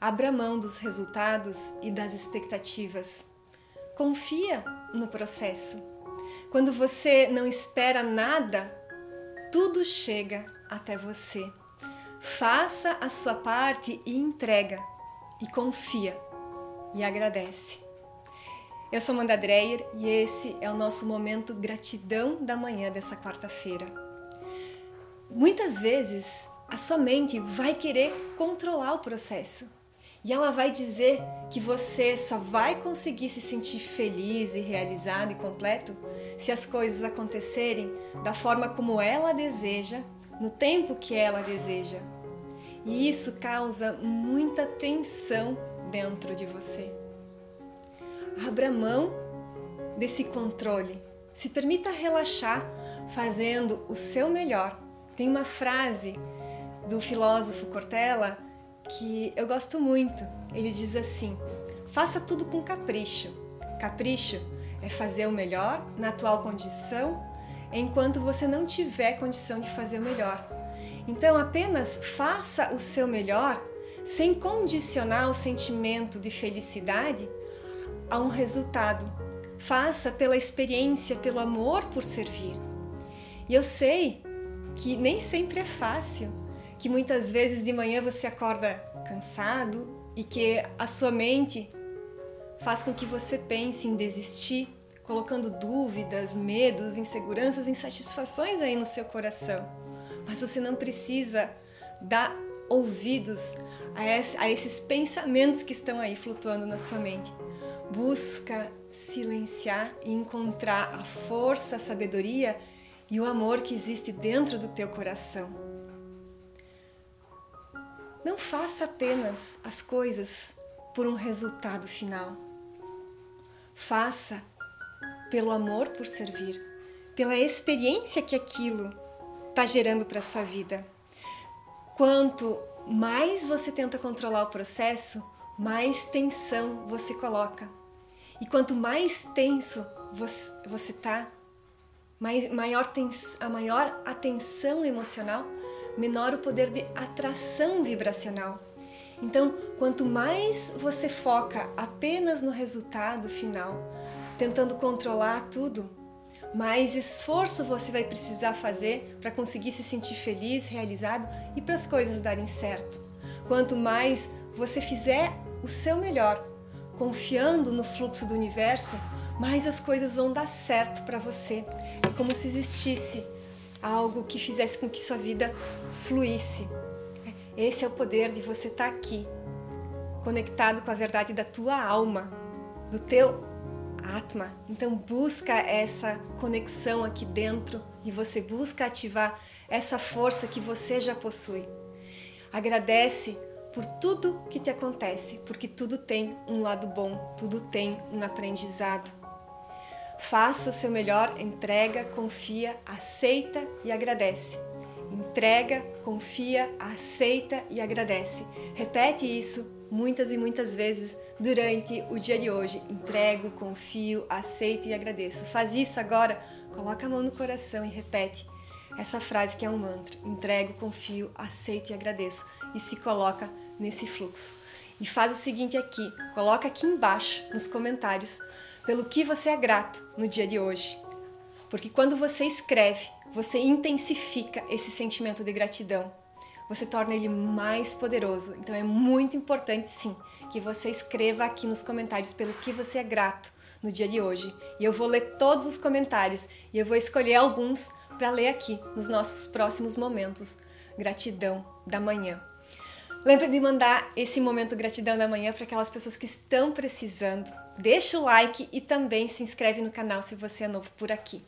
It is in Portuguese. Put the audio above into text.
Abra mão dos resultados e das expectativas. Confia no processo. Quando você não espera nada, tudo chega até você. Faça a sua parte e entrega, e confia, e agradece. Eu sou Amanda Dreyer e esse é o nosso momento gratidão da manhã dessa quarta-feira. Muitas vezes a sua mente vai querer controlar o processo e ela vai dizer que você só vai conseguir se sentir feliz e realizado e completo se as coisas acontecerem da forma como ela deseja, no tempo que ela deseja. E isso causa muita tensão dentro de você. Abra mão desse controle. Se permita relaxar fazendo o seu melhor. Tem uma frase do filósofo Cortella que eu gosto muito. Ele diz assim: faça tudo com capricho. Capricho é fazer o melhor na atual condição enquanto você não tiver condição de fazer o melhor. Então, apenas faça o seu melhor sem condicionar o sentimento de felicidade a um resultado. Faça pela experiência, pelo amor por servir. E eu sei que nem sempre é fácil, que muitas vezes de manhã você acorda cansado e que a sua mente faz com que você pense em desistir, colocando dúvidas, medos, inseguranças, insatisfações aí no seu coração. Mas você não precisa dar ouvidos a, esses pensamentos que estão aí flutuando na sua mente. Busca silenciar e encontrar a força, a sabedoria e o amor que existe dentro do teu coração. Não faça apenas as coisas por um resultado final. Faça pelo amor por servir, pela experiência que aquilo está gerando para sua vida. Quanto mais você tenta controlar o processo, mais tensão você coloca. E quanto mais tenso você está, maior a maior atenção emocional menor o poder de atração vibracional. Então, quanto mais você foca apenas no resultado final, tentando controlar tudo, mais esforço você vai precisar fazer para conseguir se sentir feliz, realizado e para as coisas darem certo. Quanto mais você fizer o seu melhor, confiando no fluxo do universo, mais as coisas vão dar certo para você. É como se existisse algo que fizesse com que sua vida fluísse. Esse é o poder de você estar tá aqui, conectado com a verdade da tua alma, do teu Atma. Então busca essa conexão aqui dentro e você busca ativar essa força que você já possui. Agradece por tudo que te acontece, porque tudo tem um lado bom, tudo tem um aprendizado. Faça o seu melhor, entrega, confia, aceita e agradece. Entrega, confia, aceita e agradece. Repete isso muitas e muitas vezes durante o dia de hoje. Entrego, confio, aceito e agradeço. Faz isso agora, coloca a mão no coração e repete essa frase que é um mantra. Entrego, confio, aceito e agradeço. E se coloca nesse fluxo. E faz o seguinte aqui, coloca aqui embaixo nos comentários pelo que você é grato no dia de hoje. Porque quando você escreve, você intensifica esse sentimento de gratidão. Você torna ele mais poderoso. Então é muito importante sim que você escreva aqui nos comentários pelo que você é grato no dia de hoje. E eu vou ler todos os comentários e eu vou escolher alguns para ler aqui nos nossos próximos momentos. Gratidão da manhã. Lembra de mandar esse momento gratidão da manhã para aquelas pessoas que estão precisando. Deixa o like e também se inscreve no canal se você é novo por aqui.